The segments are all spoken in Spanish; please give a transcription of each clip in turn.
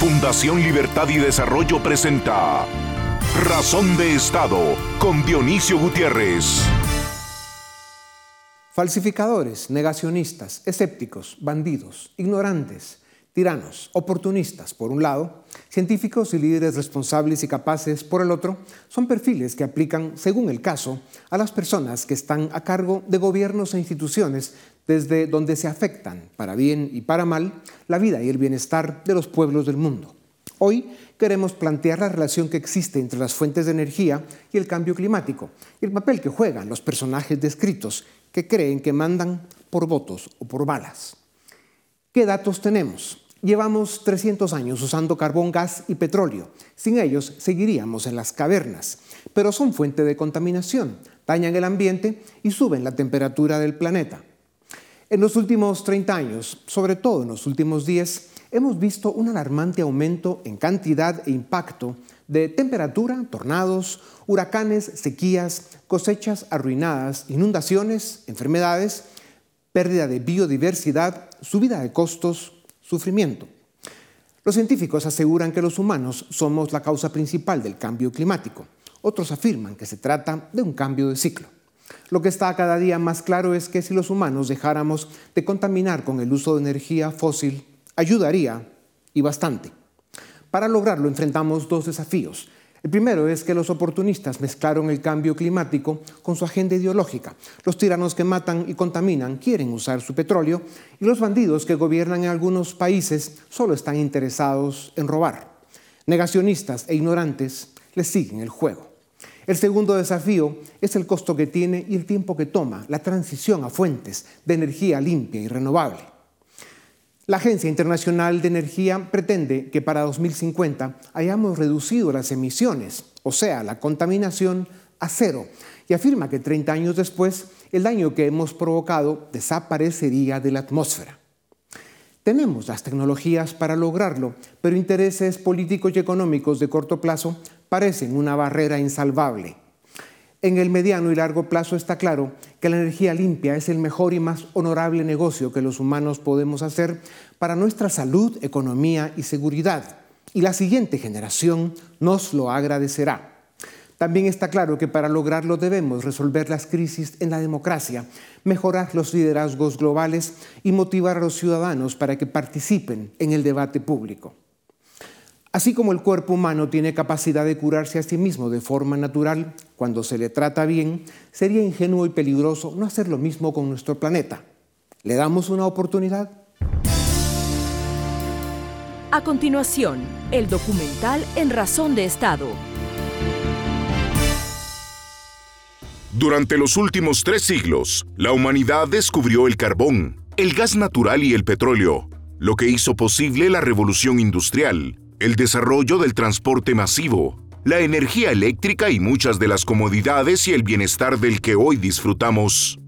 Fundación Libertad y Desarrollo presenta Razón de Estado con Dionisio Gutiérrez. Falsificadores, negacionistas, escépticos, bandidos, ignorantes, tiranos, oportunistas, por un lado, científicos y líderes responsables y capaces, por el otro, son perfiles que aplican, según el caso, a las personas que están a cargo de gobiernos e instituciones desde donde se afectan, para bien y para mal, la vida y el bienestar de los pueblos del mundo. Hoy queremos plantear la relación que existe entre las fuentes de energía y el cambio climático y el papel que juegan los personajes descritos que creen que mandan por votos o por balas. ¿Qué datos tenemos? Llevamos 300 años usando carbón, gas y petróleo. Sin ellos seguiríamos en las cavernas, pero son fuente de contaminación, dañan el ambiente y suben la temperatura del planeta. En los últimos 30 años, sobre todo en los últimos 10, hemos visto un alarmante aumento en cantidad e impacto de temperatura, tornados, huracanes, sequías, cosechas arruinadas, inundaciones, enfermedades, pérdida de biodiversidad, subida de costos, sufrimiento. Los científicos aseguran que los humanos somos la causa principal del cambio climático. Otros afirman que se trata de un cambio de ciclo. Lo que está cada día más claro es que si los humanos dejáramos de contaminar con el uso de energía fósil, ayudaría y bastante. Para lograrlo enfrentamos dos desafíos. El primero es que los oportunistas mezclaron el cambio climático con su agenda ideológica. Los tiranos que matan y contaminan quieren usar su petróleo y los bandidos que gobiernan en algunos países solo están interesados en robar. Negacionistas e ignorantes les siguen el juego. El segundo desafío es el costo que tiene y el tiempo que toma la transición a fuentes de energía limpia y renovable. La Agencia Internacional de Energía pretende que para 2050 hayamos reducido las emisiones, o sea, la contaminación, a cero, y afirma que 30 años después el daño que hemos provocado desaparecería de la atmósfera. Tenemos las tecnologías para lograrlo, pero intereses políticos y económicos de corto plazo parecen una barrera insalvable. En el mediano y largo plazo está claro que la energía limpia es el mejor y más honorable negocio que los humanos podemos hacer para nuestra salud, economía y seguridad. Y la siguiente generación nos lo agradecerá. También está claro que para lograrlo debemos resolver las crisis en la democracia, mejorar los liderazgos globales y motivar a los ciudadanos para que participen en el debate público. Así como el cuerpo humano tiene capacidad de curarse a sí mismo de forma natural cuando se le trata bien, sería ingenuo y peligroso no hacer lo mismo con nuestro planeta. ¿Le damos una oportunidad? A continuación, el documental En Razón de Estado Durante los últimos tres siglos, la humanidad descubrió el carbón, el gas natural y el petróleo, lo que hizo posible la revolución industrial, el desarrollo del transporte masivo, la energía eléctrica y muchas de las comodidades y el bienestar del que hoy disfrutamos.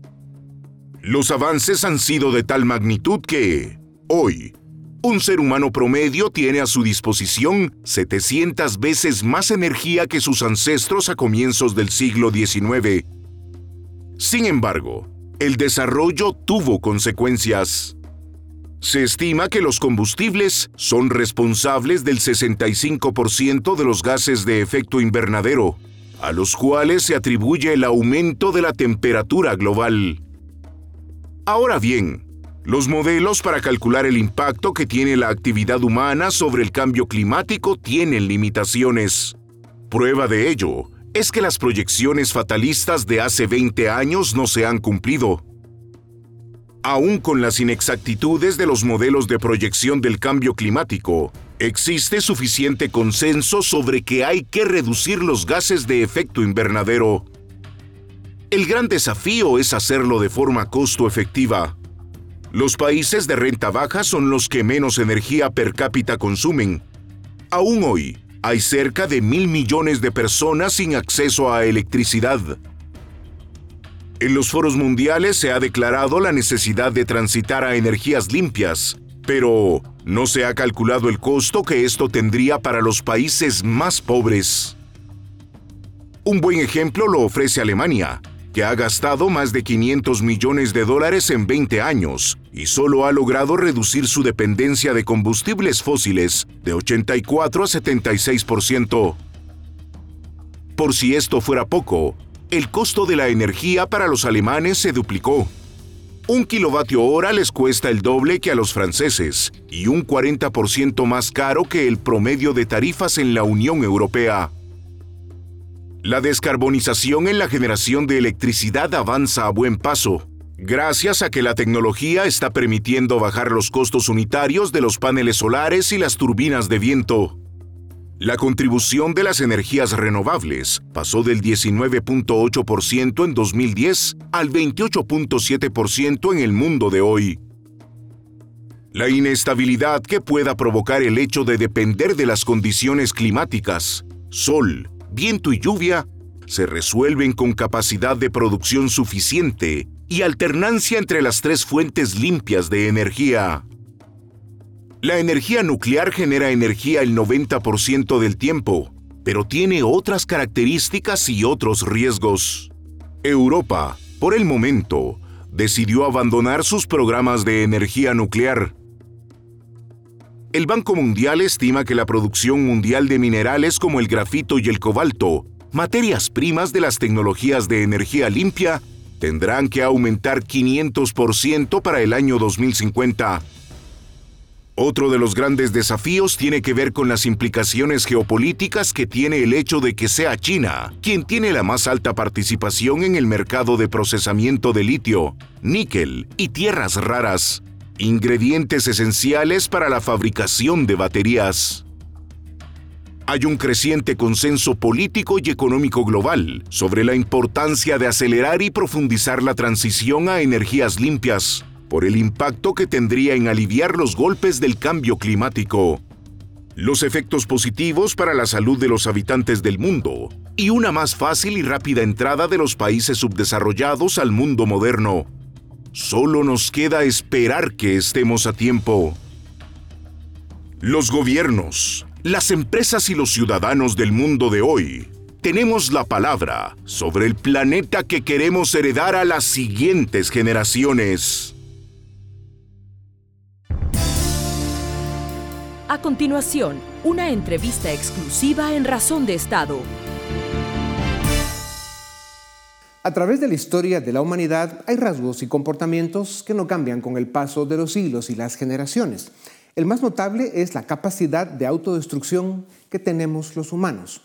Los avances han sido de tal magnitud que, hoy, un ser humano promedio tiene a su disposición 700 veces más energía que sus ancestros a comienzos del siglo XIX sin embargo, el desarrollo tuvo consecuencias. Se estima que los combustibles son responsables del 65% de los gases de efecto invernadero, a los cuales se atribuye el aumento de la temperatura global. Ahora bien, los modelos para calcular el impacto que tiene la actividad humana sobre el cambio climático tienen limitaciones. Prueba de ello es que las proyecciones fatalistas de hace 20 años no se han cumplido. Aún con las inexactitudes de los modelos de proyección del cambio climático, existe suficiente consenso sobre que hay que reducir los gases de efecto invernadero. El gran desafío es hacerlo de forma costo efectiva. Los países de renta baja son los que menos energía per cápita consumen. Aún hoy, hay cerca de mil millones de personas sin acceso a electricidad. En los foros mundiales se ha declarado la necesidad de transitar a energías limpias, pero no se ha calculado el costo que esto tendría para los países más pobres. Un buen ejemplo lo ofrece Alemania, que ha gastado más de 500 millones de dólares en 20 años y solo ha logrado reducir su dependencia de combustibles fósiles de 84 a 76%. Por si esto fuera poco, el costo de la energía para los alemanes se duplicó. Un kilovatio hora les cuesta el doble que a los franceses y un 40% más caro que el promedio de tarifas en la Unión Europea. La descarbonización en la generación de electricidad avanza a buen paso, gracias a que la tecnología está permitiendo bajar los costos unitarios de los paneles solares y las turbinas de viento. La contribución de las energías renovables pasó del 19.8% en 2010 al 28.7% en el mundo de hoy. La inestabilidad que pueda provocar el hecho de depender de las condiciones climáticas, sol, viento y lluvia se resuelven con capacidad de producción suficiente y alternancia entre las tres fuentes limpias de energía. La energía nuclear genera energía el 90% del tiempo, pero tiene otras características y otros riesgos. Europa, por el momento, decidió abandonar sus programas de energía nuclear. El Banco Mundial estima que la producción mundial de minerales como el grafito y el cobalto, materias primas de las tecnologías de energía limpia, tendrán que aumentar 500% para el año 2050. Otro de los grandes desafíos tiene que ver con las implicaciones geopolíticas que tiene el hecho de que sea China quien tiene la más alta participación en el mercado de procesamiento de litio, níquel y tierras raras ingredientes esenciales para la fabricación de baterías. Hay un creciente consenso político y económico global sobre la importancia de acelerar y profundizar la transición a energías limpias, por el impacto que tendría en aliviar los golpes del cambio climático, los efectos positivos para la salud de los habitantes del mundo y una más fácil y rápida entrada de los países subdesarrollados al mundo moderno, Solo nos queda esperar que estemos a tiempo. Los gobiernos, las empresas y los ciudadanos del mundo de hoy tenemos la palabra sobre el planeta que queremos heredar a las siguientes generaciones. A continuación, una entrevista exclusiva en Razón de Estado. A través de la historia de la humanidad hay rasgos y comportamientos que no cambian con el paso de los siglos y las generaciones. El más notable es la capacidad de autodestrucción que tenemos los humanos.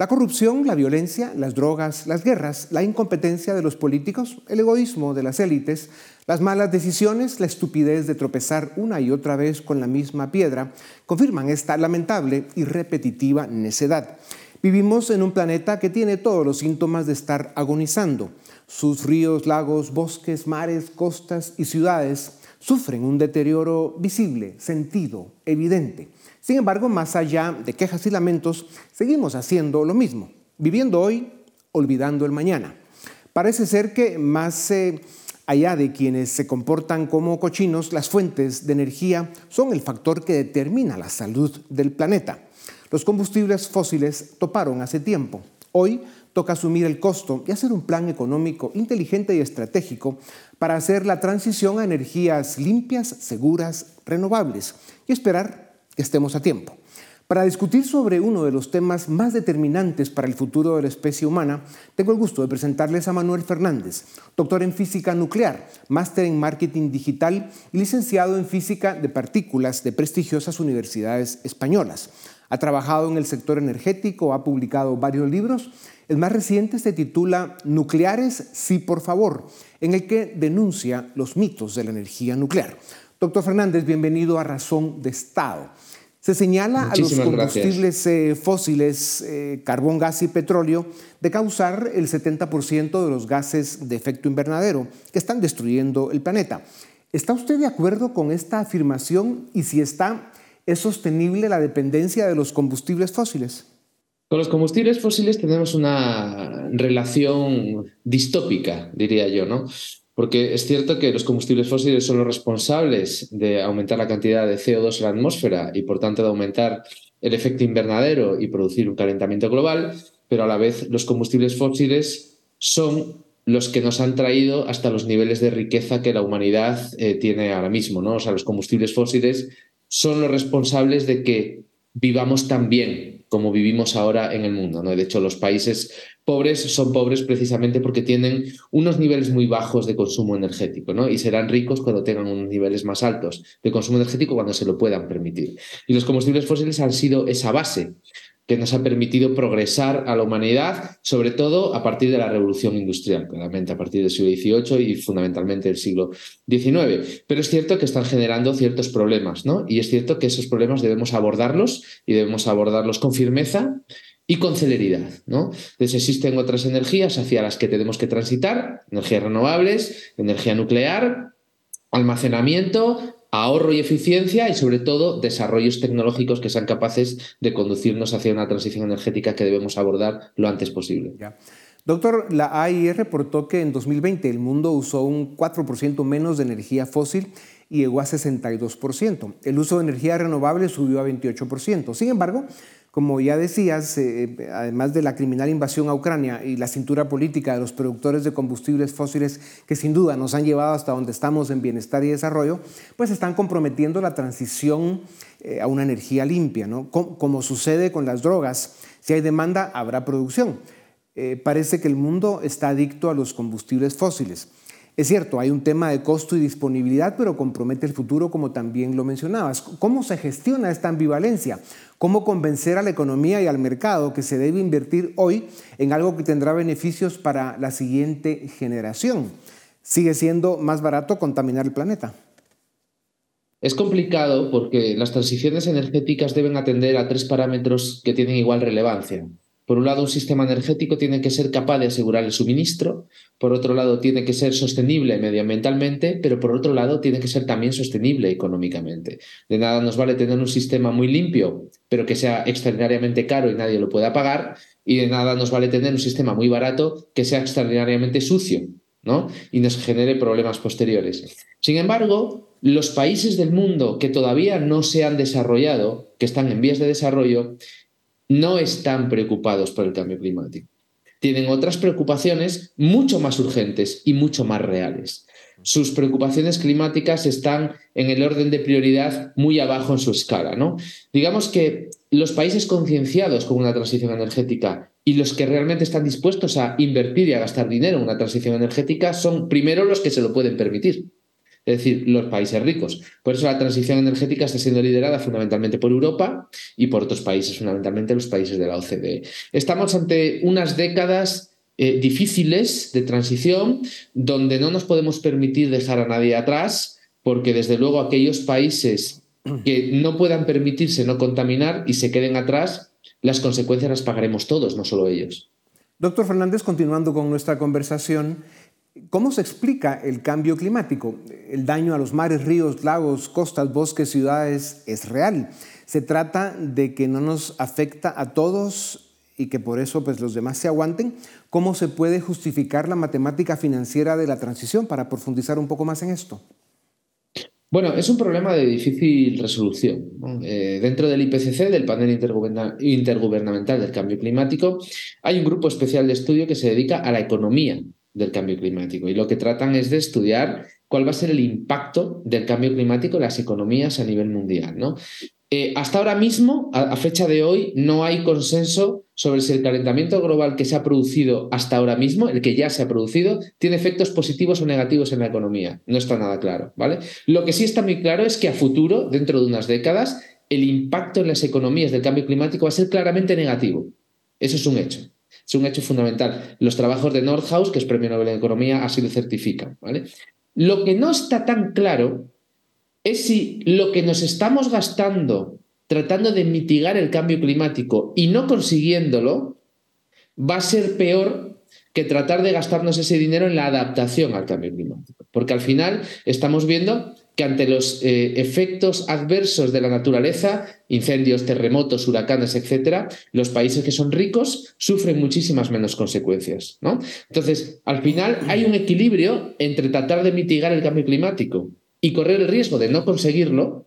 La corrupción, la violencia, las drogas, las guerras, la incompetencia de los políticos, el egoísmo de las élites, las malas decisiones, la estupidez de tropezar una y otra vez con la misma piedra, confirman esta lamentable y repetitiva necedad. Vivimos en un planeta que tiene todos los síntomas de estar agonizando. Sus ríos, lagos, bosques, mares, costas y ciudades sufren un deterioro visible, sentido, evidente. Sin embargo, más allá de quejas y lamentos, seguimos haciendo lo mismo, viviendo hoy, olvidando el mañana. Parece ser que más eh, allá de quienes se comportan como cochinos, las fuentes de energía son el factor que determina la salud del planeta. Los combustibles fósiles toparon hace tiempo. Hoy toca asumir el costo y hacer un plan económico inteligente y estratégico para hacer la transición a energías limpias, seguras, renovables y esperar estemos a tiempo. Para discutir sobre uno de los temas más determinantes para el futuro de la especie humana, tengo el gusto de presentarles a Manuel Fernández, doctor en física nuclear, máster en marketing digital y licenciado en física de partículas de prestigiosas universidades españolas. Ha trabajado en el sector energético, ha publicado varios libros. El más reciente se titula Nucleares, sí, por favor, en el que denuncia los mitos de la energía nuclear. Doctor Fernández, bienvenido a Razón de Estado. Se señala a los combustibles eh, fósiles, eh, carbón, gas y petróleo, de causar el 70% de los gases de efecto invernadero que están destruyendo el planeta. ¿Está usted de acuerdo con esta afirmación? Y si está, ¿Es sostenible la dependencia de los combustibles fósiles? Con los combustibles fósiles tenemos una relación distópica, diría yo, ¿no? Porque es cierto que los combustibles fósiles son los responsables de aumentar la cantidad de CO2 en la atmósfera y por tanto de aumentar el efecto invernadero y producir un calentamiento global, pero a la vez los combustibles fósiles son los que nos han traído hasta los niveles de riqueza que la humanidad eh, tiene ahora mismo, ¿no? O sea, los combustibles fósiles son los responsables de que vivamos tan bien como vivimos ahora en el mundo. ¿no? De hecho, los países pobres son pobres precisamente porque tienen unos niveles muy bajos de consumo energético ¿no? y serán ricos cuando tengan unos niveles más altos de consumo energético cuando se lo puedan permitir. Y los combustibles fósiles han sido esa base que nos ha permitido progresar a la humanidad, sobre todo a partir de la revolución industrial, claramente a partir del siglo XVIII y fundamentalmente del siglo XIX. Pero es cierto que están generando ciertos problemas, ¿no? Y es cierto que esos problemas debemos abordarlos y debemos abordarlos con firmeza y con celeridad. ¿no? Entonces existen otras energías hacia las que tenemos que transitar, energías renovables, energía nuclear, almacenamiento, ahorro y eficiencia y sobre todo desarrollos tecnológicos que sean capaces de conducirnos hacia una transición energética que debemos abordar lo antes posible. Doctor, la AIE reportó que en 2020 el mundo usó un 4% menos de energía fósil y llegó a 62%. El uso de energía renovable subió a 28%. Sin embargo, como ya decías, eh, además de la criminal invasión a Ucrania y la cintura política de los productores de combustibles fósiles que sin duda nos han llevado hasta donde estamos en bienestar y desarrollo, pues están comprometiendo la transición eh, a una energía limpia. Como, sucede con las drogas, si hay demanda, habrá producción. Eh, parece que el mundo está adicto a los combustibles fósiles. Es cierto, hay un tema de costo y disponibilidad, pero compromete el futuro, como también lo mencionabas. ¿Cómo se gestiona esta ambivalencia? ¿Cómo convencer a la economía y al mercado que se debe invertir hoy en algo que tendrá beneficios para la siguiente generación? Sigue siendo más barato contaminar el planeta. Es complicado porque las transiciones energéticas deben atender a tres parámetros que tienen igual relevancia. Por un lado, un sistema energético tiene que ser capaz de asegurar el suministro, por otro lado, tiene que ser sostenible medioambientalmente, pero por otro lado, tiene que ser también sostenible económicamente. De nada nos vale tener un sistema muy limpio, pero que sea extraordinariamente caro y nadie lo pueda pagar, y de nada nos vale tener un sistema muy barato que sea extraordinariamente sucio ¿no? y nos genere problemas posteriores. Sin embargo, los países del mundo que todavía no se han desarrollado, que están en vías de desarrollo, no están preocupados por el cambio climático. Tienen otras preocupaciones mucho más urgentes y mucho más reales. Sus preocupaciones climáticas están en el orden de prioridad muy abajo en su escala. ¿no? Digamos que los países concienciados con una transición energética y los que realmente están dispuestos a invertir y a gastar dinero en una transición energética son primero los que se lo pueden permitir es decir, los países ricos. Por eso la transición energética está siendo liderada fundamentalmente por Europa y por otros países, fundamentalmente los países de la OCDE. Estamos ante unas décadas eh, difíciles de transición donde no nos podemos permitir dejar a nadie atrás porque desde luego aquellos países que no puedan permitirse no contaminar y se queden atrás, las consecuencias las pagaremos todos, no solo ellos. Doctor Fernández, continuando con nuestra conversación, ¿Cómo se explica el cambio climático? El daño a los mares, ríos, lagos, costas, bosques, ciudades es real. Se trata de que no nos afecta a todos y que por eso pues, los demás se aguanten. ¿Cómo se puede justificar la matemática financiera de la transición para profundizar un poco más en esto? Bueno, es un problema de difícil resolución. Eh, dentro del IPCC, del panel intergubernamental del cambio climático, hay un grupo especial de estudio que se dedica a la economía del cambio climático. Y lo que tratan es de estudiar cuál va a ser el impacto del cambio climático en las economías a nivel mundial. ¿no? Eh, hasta ahora mismo, a, fecha de hoy, no hay consenso sobre si el calentamiento global que se ha producido hasta ahora mismo, el que ya se ha producido, tiene efectos positivos o negativos en la economía. No está nada claro. ¿vale? Lo que sí está muy claro es que a futuro, dentro de unas décadas, el impacto en las economías del cambio climático va a ser claramente negativo. Eso es un hecho. Es un hecho fundamental. Los trabajos de Nordhaus, que es Premio Nobel de Economía, así lo certifican. ¿vale? Lo que no está tan claro es si lo que nos estamos gastando tratando de mitigar el cambio climático y no consiguiéndolo va a ser peor que tratar de gastarnos ese dinero en la adaptación al cambio climático. Porque al final estamos viendo que ante los eh, efectos adversos de la naturaleza, incendios, terremotos, huracanes, etcétera, los países que son ricos sufren muchísimas menos consecuencias. ¿no? Entonces, al final hay un equilibrio entre tratar de mitigar el cambio climático y correr el riesgo de no conseguirlo,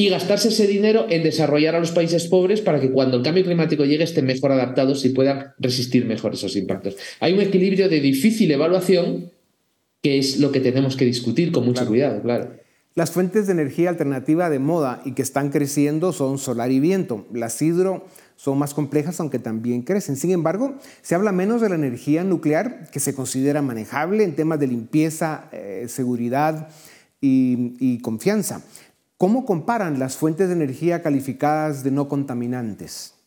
y gastarse ese dinero en desarrollar a los países pobres para que cuando el cambio climático llegue estén mejor adaptados y puedan resistir mejor esos impactos. Hay un equilibrio de difícil evaluación que es lo que tenemos que discutir con mucho cuidado, claro. Las fuentes de energía alternativa de moda y que están creciendo son solar y viento. Las hidro son más complejas, aunque también crecen. Sin embargo, se habla menos de la energía nuclear, que se considera manejable en temas de limpieza, eh, seguridad y confianza. ¿Cómo comparan las fuentes de energía calificadas de no contaminantes?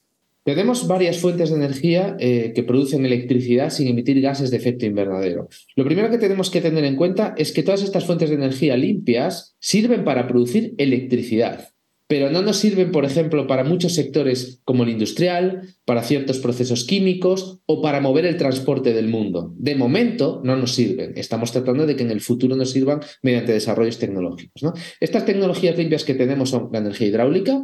Tenemos varias fuentes de energía eh, que producen electricidad sin emitir gases de efecto invernadero. Lo primero que tenemos que tener en cuenta es que todas estas fuentes de energía limpias sirven para producir electricidad, pero no nos sirven, por ejemplo, para muchos sectores como el industrial, para ciertos procesos químicos o para mover el transporte del mundo. De momento no nos sirven. Estamos tratando de que en el futuro nos sirvan mediante desarrollos tecnológicos. Estas tecnologías limpias que tenemos son la energía hidráulica,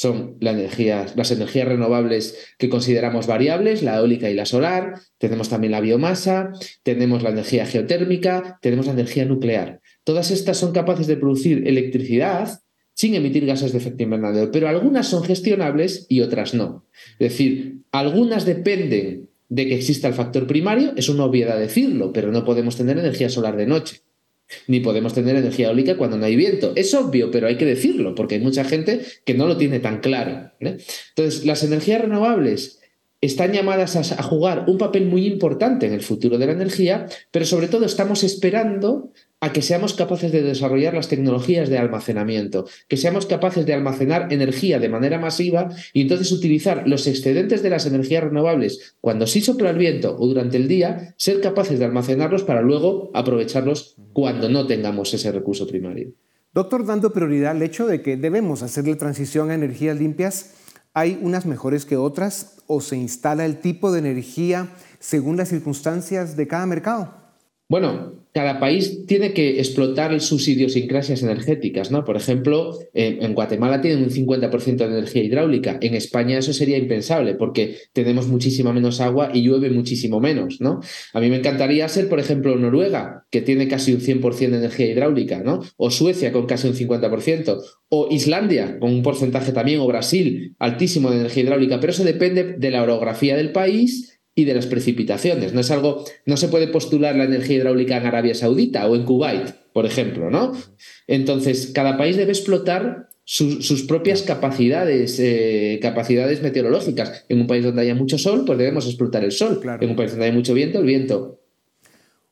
son las energías renovables que consideramos variables, la eólica y la solar, tenemos también la biomasa, tenemos la energía geotérmica, tenemos la energía nuclear. Todas estas son capaces de producir electricidad sin emitir gases de efecto invernadero, pero algunas son gestionables y otras no. Es decir, algunas dependen de que exista el factor primario, es una obviedad decirlo, pero no podemos tener energía solar de noche ni podemos tener energía eólica cuando no hay viento. Es obvio, pero hay que decirlo, porque hay mucha gente que no lo tiene tan claro. Entonces, las energías renovables están llamadas a, jugar un papel muy importante en el futuro de la energía, pero sobre todo estamos esperando a que seamos capaces de desarrollar las tecnologías de almacenamiento, que seamos capaces de almacenar energía de manera masiva y entonces utilizar los excedentes de las energías renovables cuando sí sopla el viento o durante el día, ser capaces de almacenarlos para luego aprovecharlos cuando no tengamos ese recurso primario. Doctor, dando prioridad al hecho de que debemos hacer la transición a energías limpias, ¿hay unas mejores que otras o se instala el tipo de energía según las circunstancias de cada mercado? Bueno, cada país tiene que explotar sus idiosincrasias energéticas, ¿no? Por ejemplo, en Guatemala tienen un 50% de energía hidráulica. En España eso sería impensable porque tenemos muchísima menos agua y llueve muchísimo menos, ¿no? A mí me encantaría ser, por ejemplo, Noruega, que tiene casi un 100% de energía hidráulica, ¿no? O Suecia con casi un 50%, o Islandia con un porcentaje también, o Brasil altísimo de energía hidráulica, pero eso depende de la orografía del país y de las precipitaciones. No es algo, no se puede postular la energía hidráulica en Arabia Saudita o en Kuwait, por ejemplo, ¿no? Entonces, cada país debe explotar sus propias capacidades, eh, capacidades meteorológicas. En un país donde haya mucho sol, pues debemos explotar el sol. En un país donde haya mucho viento, el viento.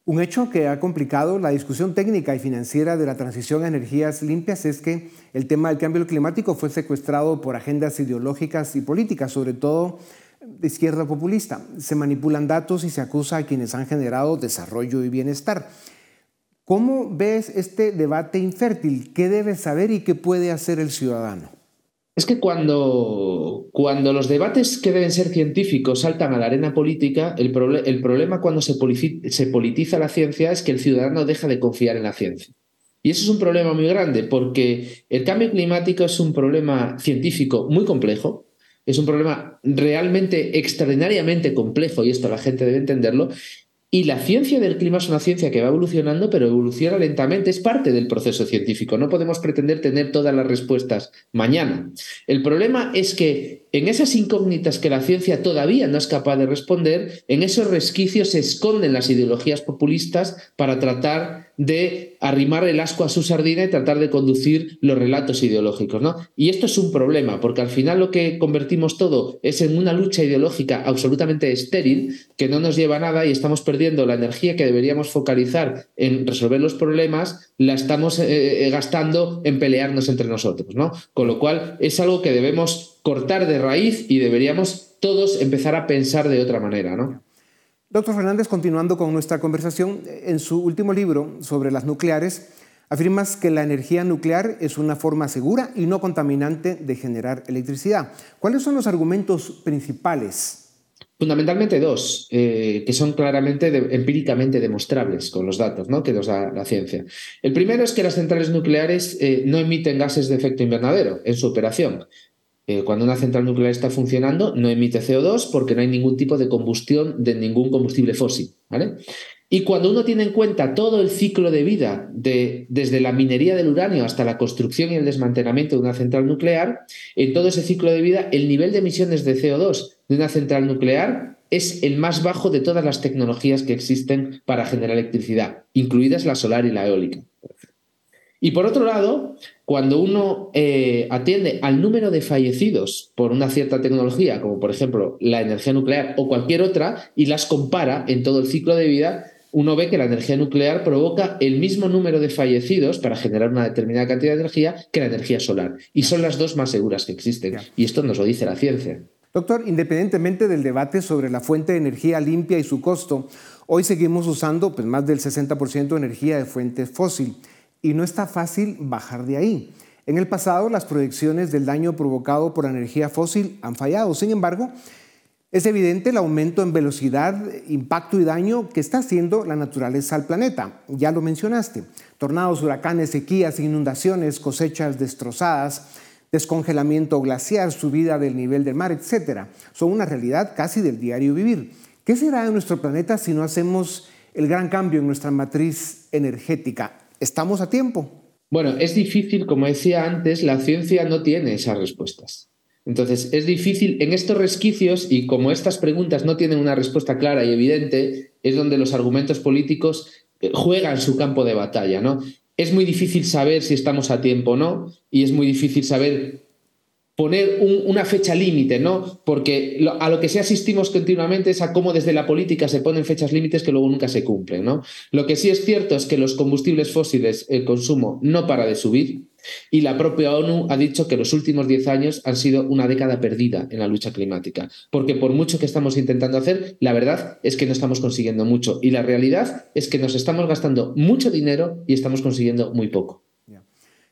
Un hecho que ha complicado la discusión técnica y financiera de la transición a energías limpias es que el tema del cambio climático fue secuestrado por agendas ideológicas y políticas, sobre todo de izquierda populista. Se manipulan datos y se acusa a quienes han generado desarrollo y bienestar. ¿Cómo ves este debate infértil? ¿Qué debe saber y qué puede hacer el ciudadano? Es que cuando, cuando los debates que deben ser científicos saltan a la arena política, el, el problema cuando se, se politiza la ciencia es que el ciudadano deja de confiar en la ciencia. Y eso es un problema muy grande porque el cambio climático es un problema científico muy complejo, es un problema realmente extraordinariamente complejo y esto la gente debe entenderlo. Y la ciencia del clima es una ciencia que va evolucionando, pero evoluciona lentamente, es parte del proceso científico. No podemos pretender tener todas las respuestas mañana. El problema es que en esas incógnitas que la ciencia todavía no es capaz de responder, en esos resquicios se esconden las ideologías populistas para tratar de arrimar el asco a su sardina y tratar de conducir los relatos ideológicos. ¿no? Y esto es un problema, porque al final lo que convertimos todo es en una lucha ideológica absolutamente estéril, que no nos lleva a nada y estamos perdiendo la energía que deberíamos focalizar en resolver los problemas, la estamos eh, eh, gastando en pelearnos entre nosotros. ¿no? Con lo cual es algo que debemos cortar de raíz y deberíamos todos empezar a pensar de otra manera. ¿no? Doctor Fernández, continuando con nuestra conversación, en su último libro sobre las nucleares, afirmas que la energía nuclear es una forma segura y no contaminante de generar electricidad. ¿Cuáles son los argumentos principales? Fundamentalmente dos, eh, que son claramente empíricamente demostrables con los datos ¿no? que nos da la ciencia. El primero es que las centrales nucleares eh, no emiten gases de efecto invernadero en su operación. Eh, cuando una central nuclear está funcionando, no emite CO2 porque no hay ningún tipo de combustión de ningún combustible fósil. Y cuando uno tiene en cuenta todo el ciclo de vida, de, desde la minería del uranio hasta la construcción y el desmantelamiento de una central nuclear, en todo ese ciclo de vida, el nivel de emisiones de CO2 de una central nuclear es el más bajo de todas las tecnologías que existen para generar electricidad, incluidas la solar y la eólica. Y por otro lado, cuando uno eh, atiende al número de fallecidos por una cierta tecnología, como por ejemplo la energía nuclear o cualquier otra, y las compara en todo el ciclo de vida, uno ve que la energía nuclear provoca el mismo número de fallecidos para generar una determinada cantidad de energía que la energía solar. Y son las dos más seguras que existen. Y esto nos lo dice la ciencia. Doctor, independientemente del debate sobre la fuente de energía limpia y su costo, hoy seguimos usando pues, más del 60% de energía de fuentes fósil y no está fácil bajar de ahí. En el pasado, las proyecciones del daño provocado por la energía fósil han fallado. Sin embargo, es evidente el aumento en velocidad, impacto y daño que está haciendo la naturaleza al planeta. Ya lo mencionaste. Tornados, huracanes, sequías, inundaciones, cosechas destrozadas, descongelamiento glaciar, subida del nivel del mar, etc. Son una realidad casi del diario vivir. ¿Qué será de nuestro planeta si no hacemos el gran cambio en nuestra matriz energética? ¿Estamos a tiempo? Bueno, es difícil, como decía antes, la ciencia no tiene esas respuestas. Entonces, es difícil en estos resquicios y como estas preguntas no tienen una respuesta clara y evidente, es donde los argumentos políticos eh, juegan su campo de batalla, ¿no? Es muy difícil saber si estamos a tiempo o no y es muy difícil saber poner una fecha límite, ¿no? Porque a lo que sí asistimos continuamente es a cómo desde la política se ponen fechas límites que luego nunca se cumplen, ¿no? Lo que sí es cierto es que los combustibles fósiles, el consumo no para de subir y la propia ONU ha dicho que los últimos 10 años han sido una década perdida en la lucha climática, porque por mucho que estamos intentando hacer, la verdad es que no estamos consiguiendo mucho y la realidad es que nos estamos gastando mucho dinero y estamos consiguiendo muy poco.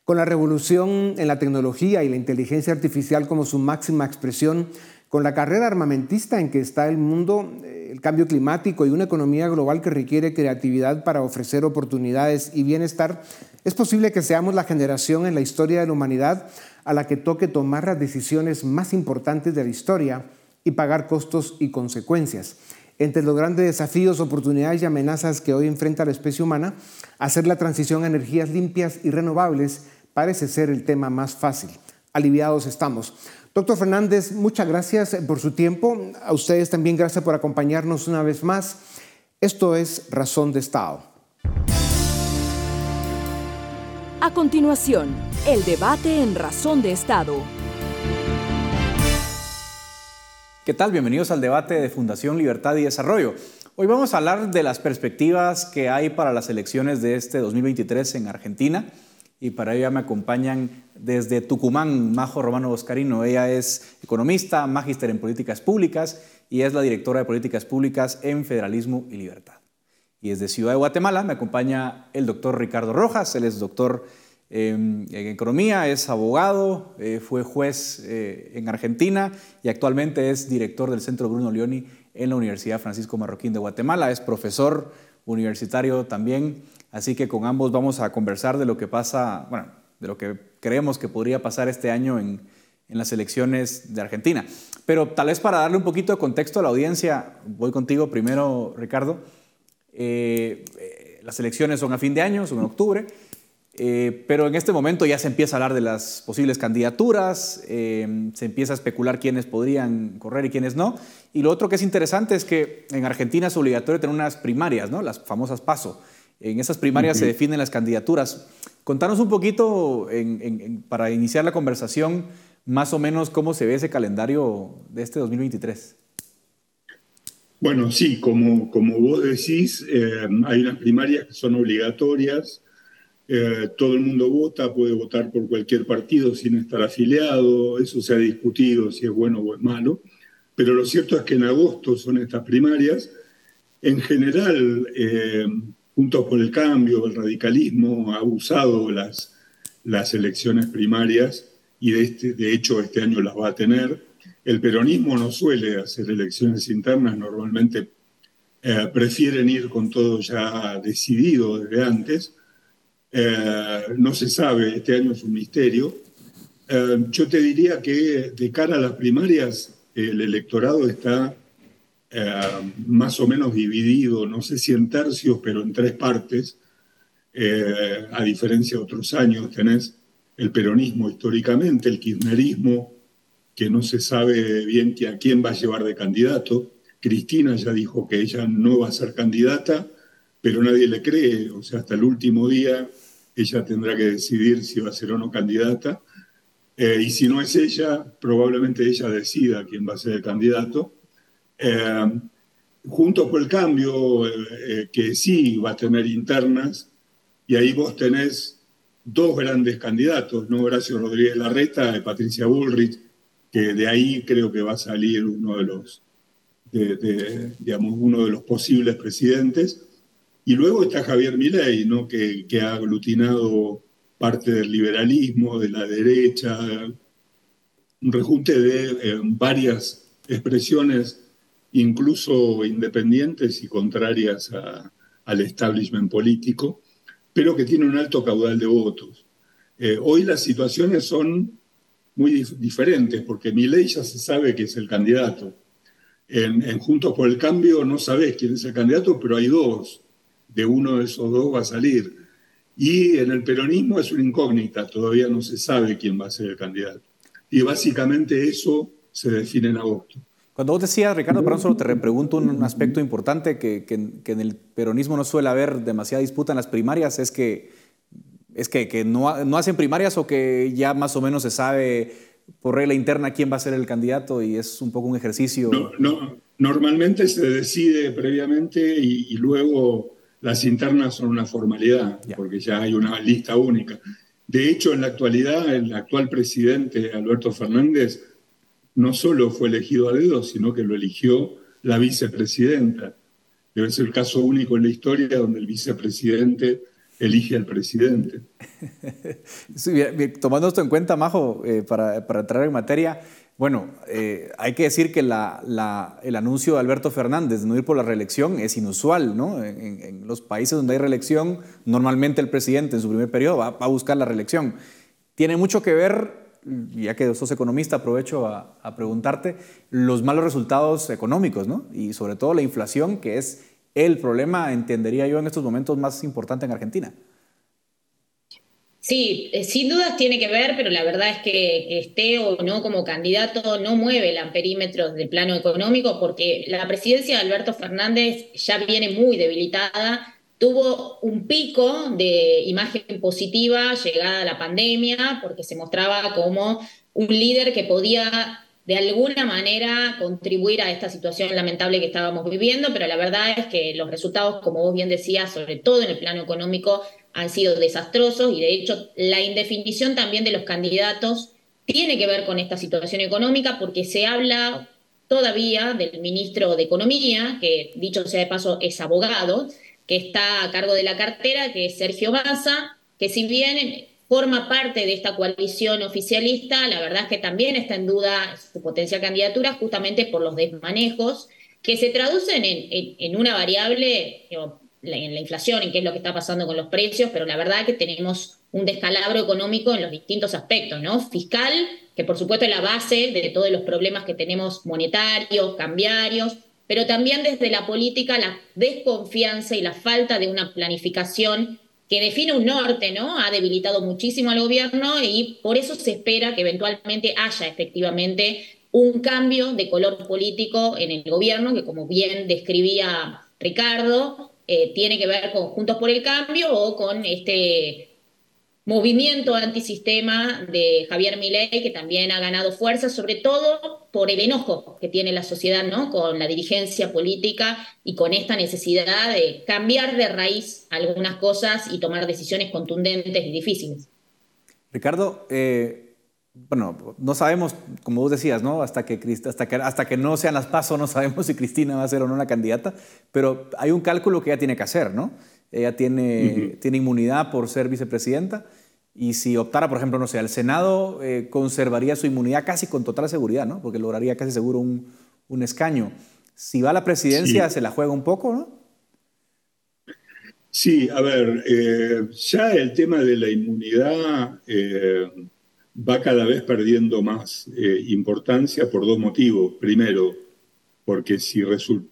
Con la revolución en la tecnología y la inteligencia artificial como su máxima expresión, con la carrera armamentista en que está el mundo, eh, el cambio climático y una economía global que requiere creatividad para ofrecer oportunidades y bienestar, es posible que seamos la generación en la historia de la humanidad a la que toque tomar las decisiones más importantes de la historia y pagar costos y consecuencias. Entre los grandes desafíos, oportunidades y amenazas que hoy enfrenta la especie humana, hacer la transición a energías limpias y renovables parece ser el tema más fácil. Aliviados estamos. Doctor Fernández, muchas gracias por su tiempo. A ustedes también gracias por acompañarnos una vez más. Esto es Razón de Estado. A continuación, el debate en Razón de Estado. ¿Qué tal? Bienvenidos al debate de Fundación Libertad y Desarrollo. Hoy vamos a hablar de las perspectivas que hay para las elecciones de este 2023 en Argentina y para ello me acompañan desde Tucumán Majo Romano Boscarino. Ella es economista, magíster en políticas públicas y es la directora de políticas públicas en Federalismo y Libertad. Y desde Ciudad de Guatemala me acompaña el doctor Ricardo Rojas, él es doctor em, en economía, es abogado, eh, fue juez eh, en Argentina y actualmente es director del Centro Bruno Leoni en la Universidad Francisco Marroquín de Guatemala, es profesor universitario también Así que con ambos vamos a conversar de lo que pasa, bueno, de lo que creemos que podría pasar este año en, las elecciones de Argentina. Pero tal vez para darle un poquito de contexto a la audiencia, voy contigo primero, Ricardo. Eh, eh, las elecciones son a fin de año, son en octubre, eh, pero en este momento ya se empieza a hablar de las posibles candidaturas, se empieza a especular quiénes podrían correr y quiénes no. Y lo otro que es interesante es que en Argentina es obligatorio tener unas primarias, ¿no? las famosas PASO. En esas primarias se definen las candidaturas. Contanos un poquito, para iniciar la conversación, más o menos cómo se ve ese calendario de este 2023. Bueno, sí, como, como vos decís, eh, hay unas primarias que son obligatorias. Eh, todo el mundo vota, puede votar por cualquier partido sin estar afiliado. Eso se ha discutido si es bueno o es malo. Pero lo cierto es que en agosto son estas primarias. En general, eh, Juntos por el Cambio, el radicalismo ha usado las, las elecciones primarias y de, este, de hecho este año las va a tener. El peronismo no suele hacer elecciones internas, normalmente eh, prefieren ir con todo ya decidido desde antes. Eh, no se sabe, este año es un misterio. Eh, yo te diría que de cara a las primarias el electorado está eh, más o menos dividido, no sé si en tercios, pero en tres partes, eh, a diferencia de otros años, tenés el peronismo históricamente, el kirchnerismo, que no se sabe bien a quién va a llevar de candidato. Cristina ya dijo que ella no va a ser candidata, pero nadie le cree, o sea, hasta el último día ella tendrá que decidir si va a ser o no candidata. Eh, y si no es ella, probablemente ella decida quién va a ser el candidato. Eh, juntos por el cambio, eh, que sí va a tener internas, y ahí vos tenés dos grandes candidatos, ¿no? Horacio Rodríguez Larreta y Patricia Bullrich, que de ahí creo que va a salir uno de los, digamos, uno de los posibles presidentes. Y luego está Javier Milei, ¿no? que, que ha aglutinado parte del liberalismo, de la derecha, un rejunte de eh, varias expresiones, incluso independientes y contrarias al establishment político, pero que tiene un alto caudal de votos. Eh, hoy las situaciones son muy diferentes, porque ley ya se sabe que es el candidato. En, en Juntos por el Cambio no sabes quién es el candidato, pero hay dos. De uno de esos dos va a salir. Y en el peronismo es una incógnita, todavía no se sabe quién va a ser el candidato. Y básicamente eso se define en agosto. Cuando vos decías, Ricardo, perdón, solo te repregunto un aspecto importante que, que, en el peronismo no suele haber demasiada disputa en las primarias, es que, es que, que no, no, hacen primarias o que ya más o menos se sabe por regla interna quién va a ser el candidato y es un poco un ejercicio. No, no normalmente se decide previamente y, y luego las internas son una formalidad, porque ya hay una lista única. De hecho, en la actualidad, el actual presidente, Alberto Fernández, no solo fue elegido a dedo, sino que lo eligió la vicepresidenta. Debe ser el caso único en la historia donde el vicepresidente elige al presidente. tomando esto en cuenta, Majo, eh, para, para entrar en materia, bueno, eh, hay que decir que el anuncio de Alberto Fernández de no ir por la reelección es inusual, ¿no? En, los países donde hay reelección, normalmente el presidente en su primer periodo va, a buscar la reelección. Tiene mucho que ver, ya que sos economista, aprovecho a, preguntarte, los malos resultados económicos, ¿no? Y sobre todo la inflación, que es el problema, entendería yo, en estos momentos más importante en Argentina. Sí, eh, sin dudas tiene que ver, pero la verdad es que, esté o no como candidato no mueve el amperímetro del plano económico porque la presidencia de Alberto Fernández ya viene muy debilitada. Tuvo un pico de imagen positiva llegada a la pandemia porque se mostraba como un líder que podía de alguna manera contribuir a esta situación lamentable que estábamos viviendo, pero la verdad es que los resultados, como vos bien decías, sobre todo en el plano económico, han sido desastrosos y de hecho la indefinición también de los candidatos tiene que ver con esta situación económica porque se habla todavía del ministro de Economía, que dicho sea de paso es abogado, que está a cargo de la cartera, que es Sergio Massa, que si bien forma parte de esta coalición oficialista, la verdad es que también está en duda su potencial candidatura justamente por los desmanejos que se traducen en, una variable en la inflación, en qué es lo que está pasando con los precios, pero la verdad es que tenemos un descalabro económico en los distintos aspectos, ¿no? Fiscal, que por supuesto es la base de todos los problemas que tenemos monetarios, cambiarios, pero también desde la política la desconfianza y la falta de una planificación que define un norte, ¿no? Ha debilitado muchísimo al gobierno y por eso se espera que eventualmente haya efectivamente un cambio de color político en el gobierno, que como bien describía Ricardo, eh, tiene que ver con Juntos por el Cambio o con este movimiento antisistema de Javier Milei, que también ha ganado fuerza, sobre todo por el enojo que tiene la sociedad ¿no? con la dirigencia política y con esta necesidad de cambiar de raíz algunas cosas y tomar decisiones contundentes y difíciles. Ricardo, eh, bueno, no sabemos, como vos decías, ¿no? Hasta que, hasta que, hasta que no sean las pasos no sabemos si Cristina va a ser o no la candidata, pero hay un cálculo que ella tiene que hacer, ¿no? Ella tiene, tiene inmunidad por ser vicepresidenta y si optara, por ejemplo, no sé, al Senado eh, conservaría su inmunidad casi con total seguridad, ¿no? Porque lograría casi seguro un, un escaño. Si va a la presidencia, se la juega un poco, ¿no? Sí, a ver, eh, ya el tema de la inmunidad... Eh, va cada vez perdiendo más importancia por dos motivos. Primero, porque si,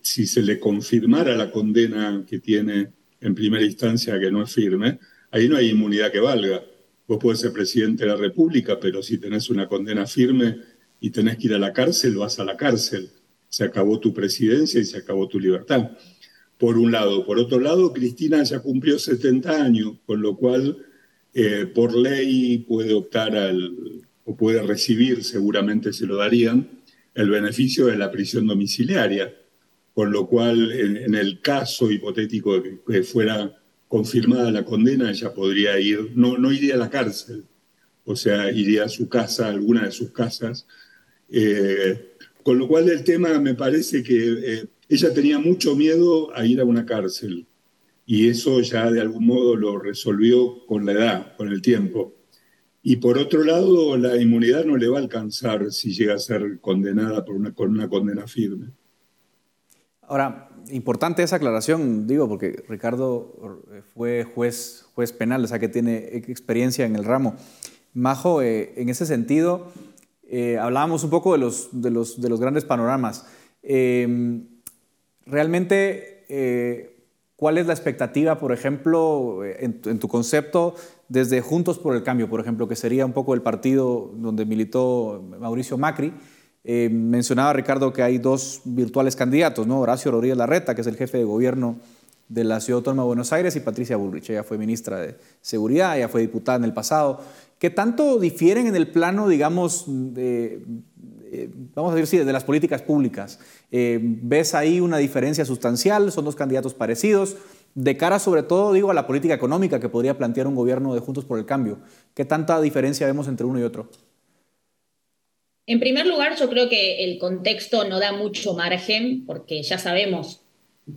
si se le confirmara la condena que tiene en primera instancia que no es firme, ahí no hay inmunidad que valga. Vos podés ser presidente de la República, pero si tenés una condena firme y tenés que ir a la cárcel, vas a la cárcel. Se acabó tu presidencia y se acabó tu libertad. Por un lado. Por otro lado, Cristina ya cumplió 70 años, con lo cual eh, por ley puede optar al, o puede recibir, seguramente se lo darían, el beneficio de la prisión domiciliaria, con lo cual en, el caso hipotético de que fuera confirmada la condena, ella podría ir, no, no iría a la cárcel, o sea, iría a su casa, a alguna de sus casas. Eh, con lo cual el tema me parece que eh, ella tenía mucho miedo a ir a una cárcel y eso ya de algún modo lo resolvió con la edad, con el tiempo. Y por otro lado, la inmunidad no le va a alcanzar si llega a ser condenada por una, con una condena firme. Ahora, importante esa aclaración, digo, porque Ricardo fue juez, juez penal, o sea que tiene experiencia en el ramo. Majo, eh, en ese sentido, eh, hablábamos un poco de los, de los, de los grandes panoramas. Eh, realmente, ¿cuál es la expectativa, por ejemplo, en tu concepto, desde Juntos por el Cambio, por ejemplo, que sería un poco el partido donde militó Mauricio Macri. Eh, mencionaba Ricardo que hay dos virtuales candidatos, ¿no? Horacio Rodríguez Larreta, que es el jefe de gobierno de la Ciudad Autónoma de Buenos Aires, y Patricia Bullrich. Ella fue ministra de Seguridad, ella fue diputada en el pasado. ¿Qué tanto difieren en el plano, digamos, de, vamos a decir, sí, de las políticas públicas? Eh, ¿Ves ahí una diferencia sustancial? ¿Son dos candidatos parecidos? de cara sobre todo, digo, a la política económica que podría plantear un gobierno de Juntos por el Cambio. ¿Qué tanta diferencia vemos entre uno y otro? En primer lugar, yo creo que el contexto no da mucho margen, porque ya sabemos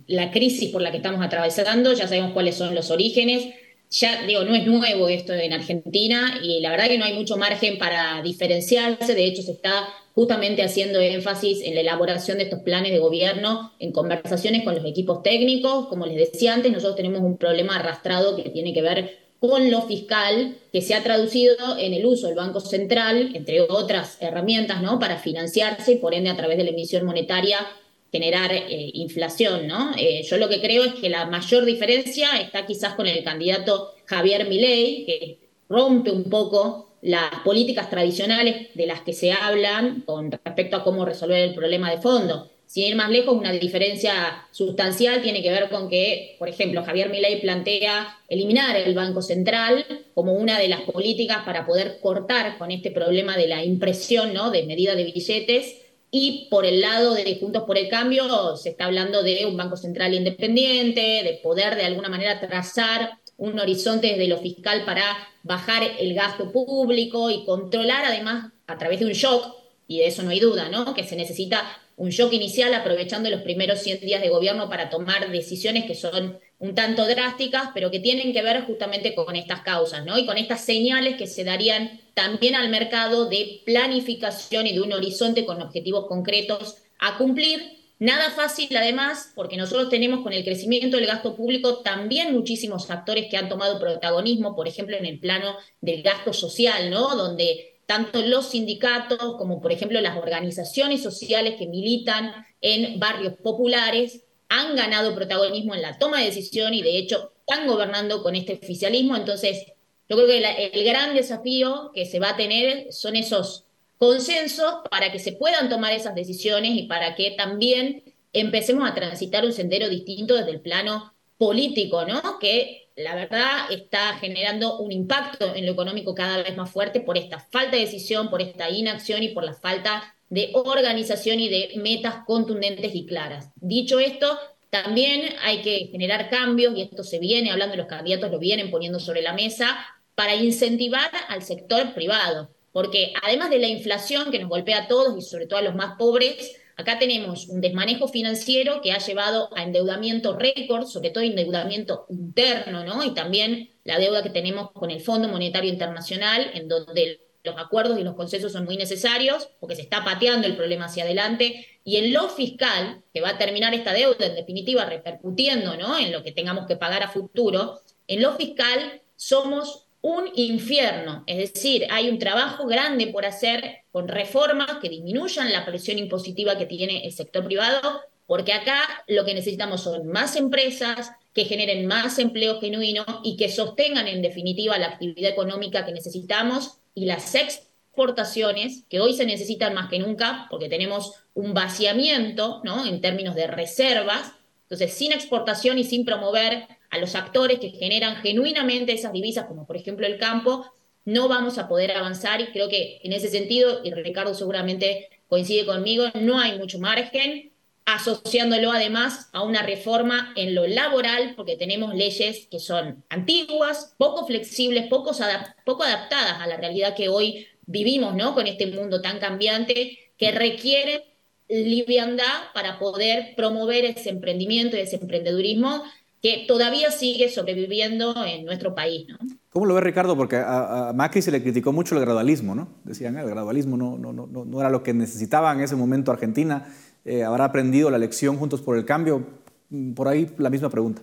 la crisis por la que estamos atravesando, ya sabemos cuáles son los orígenes. Ya digo, no es nuevo esto en Argentina y la verdad que no hay mucho margen para diferenciarse. De hecho, se está justamente haciendo énfasis en la elaboración de estos planes de gobierno, en conversaciones con los equipos técnicos. Como les decía antes, nosotros tenemos un problema arrastrado que tiene que ver con lo fiscal, que se ha traducido en el uso del Banco Central, entre otras herramientas, ¿no? para financiarse y por ende a través de la emisión monetaria generar eh, inflación, ¿no? Eh, yo lo que creo es que la mayor diferencia está quizás con el candidato Javier Milei, que rompe un poco las políticas tradicionales de las que se hablan con respecto a cómo resolver el problema de fondo. Sin ir más lejos, una diferencia sustancial tiene que ver con que, por ejemplo, Javier Milei plantea eliminar el Banco Central como una de las políticas para poder cortar con este problema de la impresión ¿no? de medida de billetes. Y por el lado de Juntos por el Cambio se está hablando de un Banco Central independiente, de poder de alguna manera trazar un horizonte desde lo fiscal para bajar el gasto público y controlar además a través de un shock, y de eso no hay duda, ¿no? Que se necesita un shock inicial aprovechando los primeros 100 días de gobierno para tomar decisiones que son un tanto drásticas, pero que tienen que ver justamente con estas causas, ¿no? Y con estas señales que se darían también al mercado de planificación y de un horizonte con objetivos concretos a cumplir Nada fácil, además, porque nosotros tenemos con el crecimiento del gasto público también muchísimos actores que han tomado protagonismo, por ejemplo, en el plano del gasto social, ¿no? Donde tanto los sindicatos como, por ejemplo, las organizaciones sociales que militan en barrios populares han ganado protagonismo en la toma de decisión y, de hecho, están gobernando con este oficialismo. Entonces, yo creo que el gran desafío que se va a tener son esos consensos para que se puedan tomar esas decisiones y para que también empecemos a transitar un sendero distinto desde el plano político, ¿no? Que la verdad está generando un impacto en lo económico cada vez más fuerte por esta falta de decisión, por esta inacción y por la falta de organización y de metas contundentes y claras. Dicho esto, también hay que generar cambios, y esto se viene hablando, los candidatos lo vienen poniendo sobre la mesa, para incentivar al sector privado porque además de la inflación que nos golpea a todos y sobre todo a los más pobres, acá tenemos un desmanejo financiero que ha llevado a endeudamiento récord, sobre todo endeudamiento interno, ¿no? Y también la deuda que tenemos con el Fondo Monetario Internacional, en donde los acuerdos y los consensos son muy necesarios, porque se está pateando el problema hacia adelante, y en lo fiscal, que va a terminar esta deuda, en definitiva, repercutiendo ¿no? en lo que tengamos que pagar a futuro, en lo fiscal somos un infierno. Es decir, hay un trabajo grande por hacer con reformas que disminuyan la presión impositiva que tiene el sector privado, porque acá lo que necesitamos son más empresas que generen más empleo genuino y que sostengan en definitiva la actividad económica que necesitamos y las exportaciones, que hoy se necesitan más que nunca, porque tenemos un vaciamiento ¿no? en términos de reservas. Entonces, sin exportación y sin promover a los actores que generan genuinamente esas divisas, como por ejemplo el campo, no vamos a poder avanzar y creo que en ese sentido, y Ricardo seguramente coincide conmigo, no hay mucho margen, asociándolo además a una reforma en lo laboral, porque tenemos leyes que son antiguas, poco flexibles, poco, adaptadas a la realidad que hoy vivimos, ¿no? Con este mundo tan cambiante que requiere liviandad para poder promover ese emprendimiento y ese emprendedurismo que todavía sigue sobreviviendo en nuestro país. ¿no? ¿Cómo lo ve Ricardo? Porque a, Macri se le criticó mucho el gradualismo, ¿no? Decían, el gradualismo no, no, no, no era lo que necesitaba en ese momento Argentina. Eh, ¿Habrá aprendido la lección Juntos por el Cambio? Mm, por ahí la misma pregunta.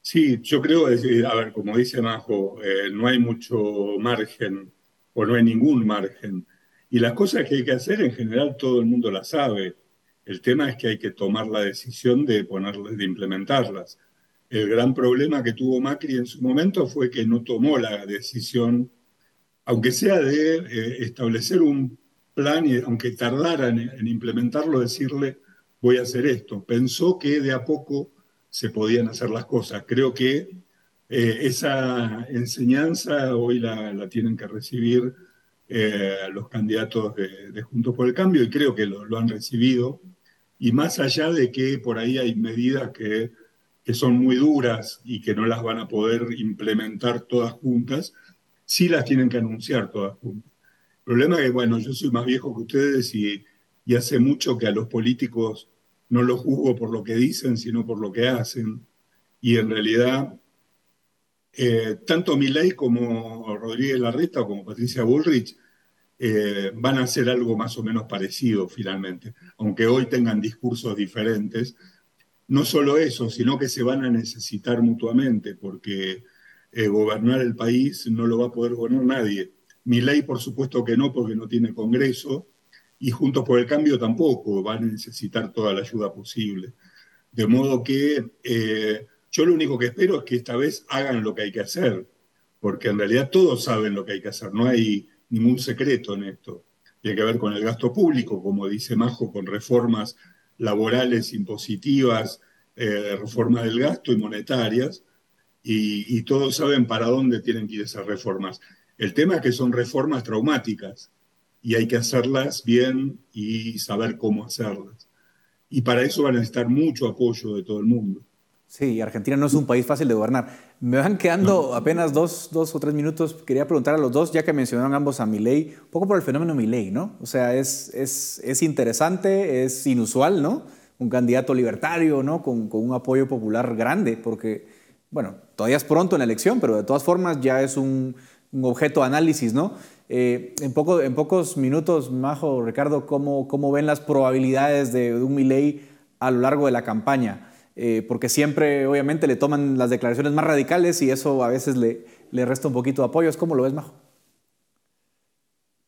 Sí, yo creo, a ver, como dice Majo, eh, no hay mucho margen o no hay ningún margen. Y las cosas que hay que hacer en general todo el mundo las sabe. El tema es que hay que tomar la decisión de, ponerlas, de implementarlas. El gran problema que tuvo Macri en su momento fue que no tomó la decisión, aunque sea de eh, establecer un plan y aunque tardaran en, implementarlo, decirle, voy a hacer esto. Pensó que de a poco se podían hacer las cosas. Creo que eh, esa enseñanza hoy la, tienen que recibir eh, los candidatos de, Juntos por el Cambio y creo que lo, han recibido. Y más allá de que por ahí hay medidas que que son muy duras y que no las van a poder implementar todas juntas, sí las tienen que anunciar todas juntas. El problema es que, bueno, yo soy más viejo que ustedes y, hace mucho que a los políticos no los juzgo por lo que dicen, sino por lo que hacen. Y en realidad, eh, tanto Milei como Rodríguez Larreta o como Patricia Bullrich eh, van a hacer algo más o menos parecido finalmente, aunque hoy tengan discursos diferentes no solo eso, sino que se van a necesitar mutuamente, porque eh, gobernar el país no lo va a poder gobernar nadie. Mi ley, por supuesto que no, porque no tiene Congreso, y Juntos por el Cambio tampoco, van a necesitar toda la ayuda posible. De modo que eh, yo lo único que espero es que esta vez hagan lo que hay que hacer, porque en realidad todos saben lo que hay que hacer, no hay ningún secreto en esto. Tiene que ver con el gasto público, como dice Majo, con reformas laborales, impositivas, eh, reformas del gasto y monetarias, y, todos saben para dónde tienen que ir esas reformas. El tema es que son reformas traumáticas y hay que hacerlas bien y saber cómo hacerlas. Y para eso van a necesitar mucho apoyo de todo el mundo. Sí, Argentina no es un país fácil de gobernar. Me van quedando apenas dos, dos, o tres minutos. Quería preguntar a los dos, ya que mencionaron ambos a Milei, un poco por el fenómeno Milei, ¿no? O sea, es, es, es interesante, es inusual, ¿no? Un candidato libertario, ¿no? Con, con, un apoyo popular grande, porque, bueno, todavía es pronto en la elección, pero de todas formas ya es un, un objeto de análisis, ¿no? Eh, en, poco, en pocos minutos, Majo, Ricardo, ¿cómo, cómo ven las probabilidades de, de un Milei a lo largo de la campaña? Eh, porque siempre obviamente le toman las declaraciones más radicales y eso a veces le, le resta un poquito de apoyo. ¿Cómo lo ves, Majo?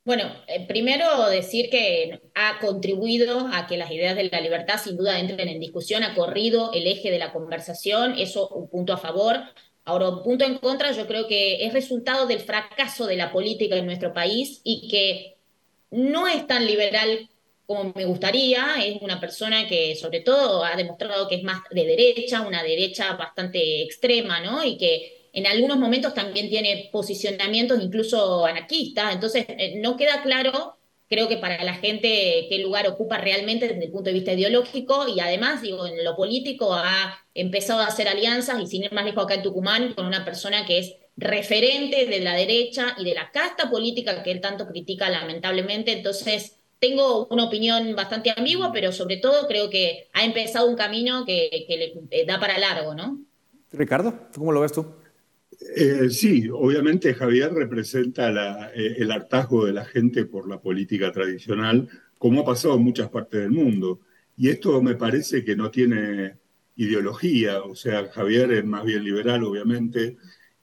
Bueno, eh, primero decir que ha contribuido a que las ideas de la libertad sin duda entren en discusión, ha corrido el eje de la conversación, eso un punto a favor. Ahora, un punto en contra, yo creo que es resultado del fracaso de la política en nuestro país y que no es tan liberal como me gustaría, es una persona que sobre todo ha demostrado que es más de derecha, una derecha bastante extrema, ¿no? Y que en algunos momentos también tiene posicionamientos incluso anarquistas, entonces eh, no queda claro, creo que para la gente, qué lugar ocupa realmente desde el punto de vista ideológico. Y además, digo, en lo político ha empezado a hacer alianzas y sin ir más lejos acá en Tucumán con una persona que es referente de la derecha y de la casta política que él tanto critica lamentablemente, entonces tengo una opinión bastante ambigua, pero sobre todo creo que ha empezado un camino que, le eh, da para largo, ¿no? Ricardo, ¿cómo lo ves tú? Eh, sí, obviamente Javier representa eh, el hartazgo de la gente por la política tradicional, como ha pasado en muchas partes del mundo. Y esto me parece que no tiene ideología, o sea, Javier es más bien liberal, obviamente,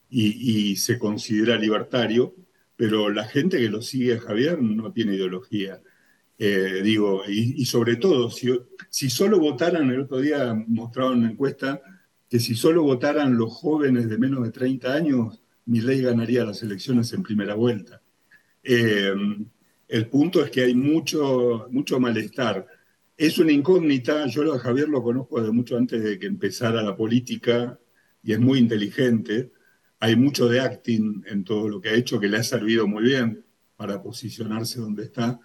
y, se considera libertario, pero la gente que lo sigue a Javier no tiene ideología. Eh, digo, y, sobre todo, si, solo votaran, el otro día mostraron una encuesta, que si solo votaran los jóvenes de menos de 30 años, mi ley ganaría las elecciones en primera vuelta. Eh, el punto es que hay mucho, mucho malestar. Es una incógnita, yo a Javier lo conozco desde mucho antes de que empezara la política y es muy inteligente. Hay mucho de acting en todo lo que ha hecho que le ha servido muy bien para posicionarse donde está.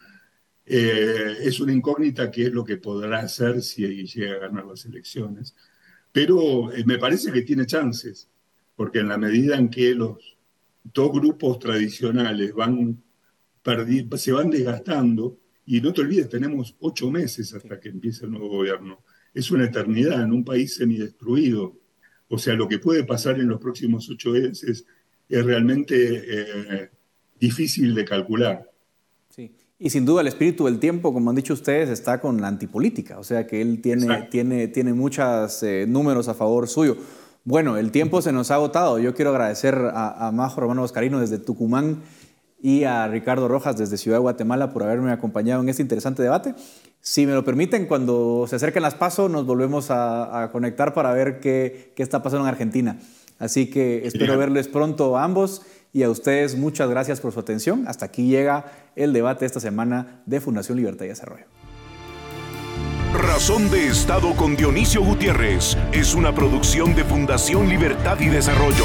Eh, es una incógnita qué es lo que podrá hacer si llega a ganar las elecciones. Pero eh, me parece que tiene chances, porque en la medida en que los dos grupos tradicionales se van desgastando, y no te olvides, tenemos ocho meses hasta que empiece el nuevo gobierno. Es una eternidad en un país semidestruido. O sea, lo que puede pasar en los próximos ocho meses es realmente eh, difícil de calcular. Y sin duda el espíritu del tiempo, como han dicho ustedes, está con la antipolítica. O sea que él tiene, tiene, tiene muchos eh, números a favor suyo. Bueno, el tiempo se nos ha agotado. Yo quiero agradecer a, a Majo Romano Oscarino desde Tucumán y a Ricardo Rojas desde Ciudad de Guatemala por haberme acompañado en este interesante debate. Si me lo permiten, cuando se acerquen las pasos nos volvemos a, conectar para ver qué, qué, está pasando en Argentina. Así que espero verles pronto a ambos y a ustedes muchas gracias por su atención. Hasta aquí llega el debate esta semana de Fundación Libertad y Desarrollo. Razón de Estado con Dionisio Gutiérrez es una producción de Fundación Libertad y Desarrollo.